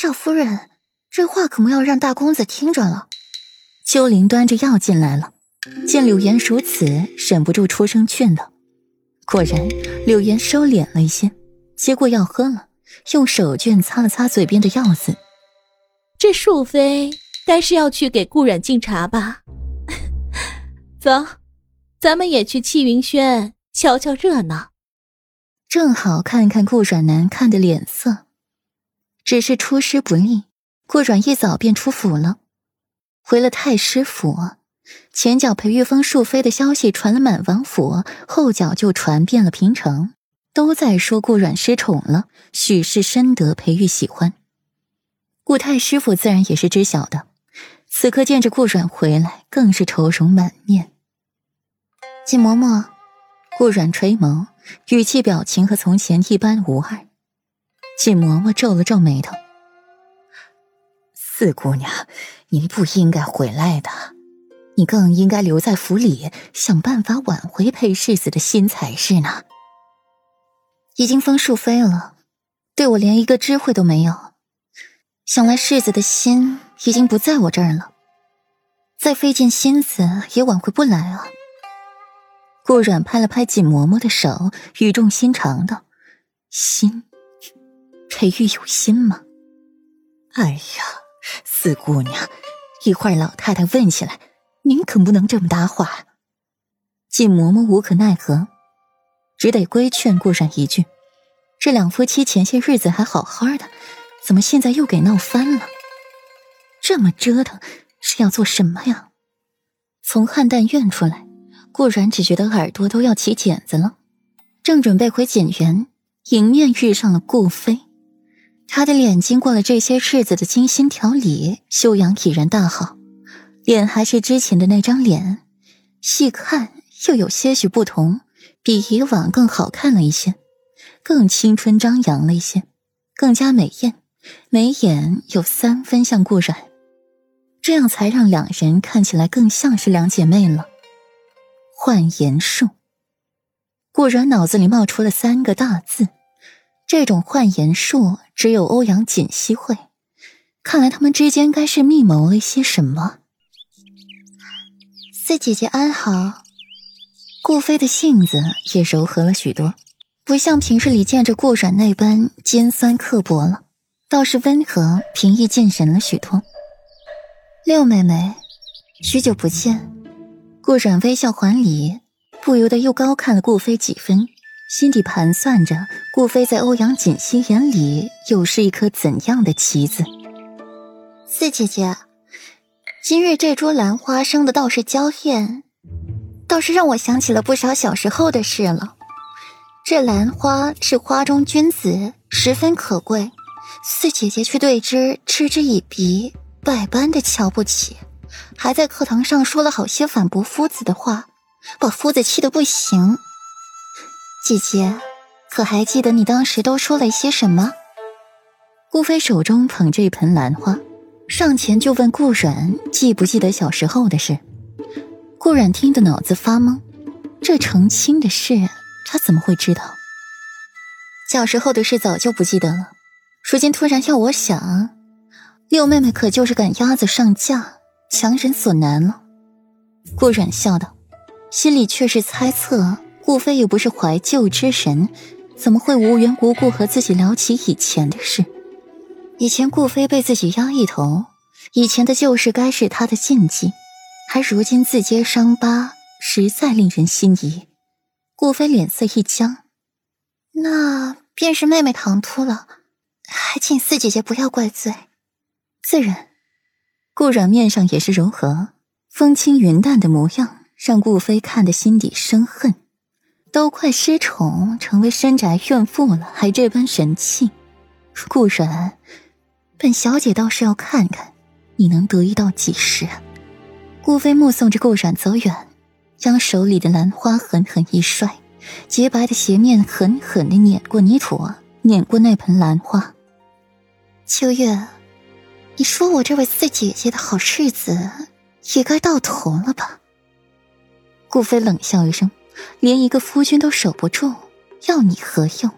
少夫人，这话可莫要让大公子听着了。秋玲端着药进来了，见柳岩如此，忍不住出声劝道。果然，柳岩收敛了一些，接过药喝了，用手绢擦了擦嘴边的药渍。这淑妃该是要去给顾阮敬茶吧？走，咱们也去气云轩瞧瞧热闹，正好看看顾阮难看的脸色。只是出师不利，顾阮一早便出府了，回了太师府。前脚裴玉峰淑妃的消息传了满王府，后脚就传遍了平城，都在说顾阮失宠了，许是深得裴玉喜欢。顾太师府自然也是知晓的，此刻见着顾阮回来，更是愁容满面。锦嬷嬷，顾阮垂眸，语气表情和从前一般无二。锦嬷嬷皱了皱眉头：“四姑娘，您不应该回来的，你更应该留在府里，想办法挽回裴世子的心才是呢。已经封庶妃了，对我连一个知会都没有，想来世子的心已经不在我这儿了，再费尽心思也挽回不来啊。”顾阮拍了拍锦嬷嬷的手，语重心长道：“心。”裴玉有心吗？哎呀，四姑娘，一会儿老太太问起来，您可不能这么搭话。季嬷嬷无可奈何，只得规劝顾然一句：“这两夫妻前些日子还好好的，怎么现在又给闹翻了？这么折腾是要做什么呀？”从汉淡院出来，顾然只觉得耳朵都要起茧子了，正准备回锦园，迎面遇上了顾飞。他的脸经过了这些日子的精心调理，修养已然大好，脸还是之前的那张脸，细看又有些许不同，比以往更好看了一些，更青春张扬了一些，更加美艳，眉眼有三分像顾然，这样才让两人看起来更像是两姐妹了。幻颜术，顾然脑子里冒出了三个大字。这种幻言术只有欧阳锦溪会，看来他们之间该是密谋了一些什么。四姐姐安好，顾飞的性子也柔和了许多，不像平日里见着顾阮那般尖酸刻薄了，倒是温和平易近人了许多。六妹妹，许久不见，顾阮微笑还礼，不由得又高看了顾飞几分。心底盘算着，顾飞在欧阳锦溪眼里又是一颗怎样的棋子？四姐姐，今日这株兰花生的倒是娇艳，倒是让我想起了不少小时候的事了。这兰花是花中君子，十分可贵，四姐姐却对之嗤之以鼻，百般的瞧不起，还在课堂上说了好些反驳夫子的话，把夫子气得不行。姐姐，可还记得你当时都说了一些什么？顾飞手中捧着一盆兰花，上前就问顾阮记不记得小时候的事。顾阮听得脑子发懵，这成亲的事他怎么会知道？小时候的事早就不记得了，如今突然要我想，六妹妹可就是赶鸭子上架，强人所难了。顾阮笑道，心里却是猜测。顾飞也不是怀旧之人，怎么会无缘无故和自己聊起以前的事？以前顾飞被自己压一头，以前的旧事该是他的禁忌，还如今自揭伤疤，实在令人心疑。顾飞脸色一僵，那便是妹妹唐突了，还请四姐姐不要怪罪。自然，顾软面上也是柔和、风轻云淡的模样，让顾飞看得心底生恨。都快失宠，成为深宅怨妇了，还这般神气。顾然，本小姐倒是要看看，你能得意到几时？顾飞目送着顾然走远，将手里的兰花狠狠一摔，洁白的鞋面狠狠的碾过泥土，碾过那盆兰花。秋月，你说我这位四姐姐的好日子也该到头了吧？顾飞冷笑一声。连一个夫君都守不住，要你何用？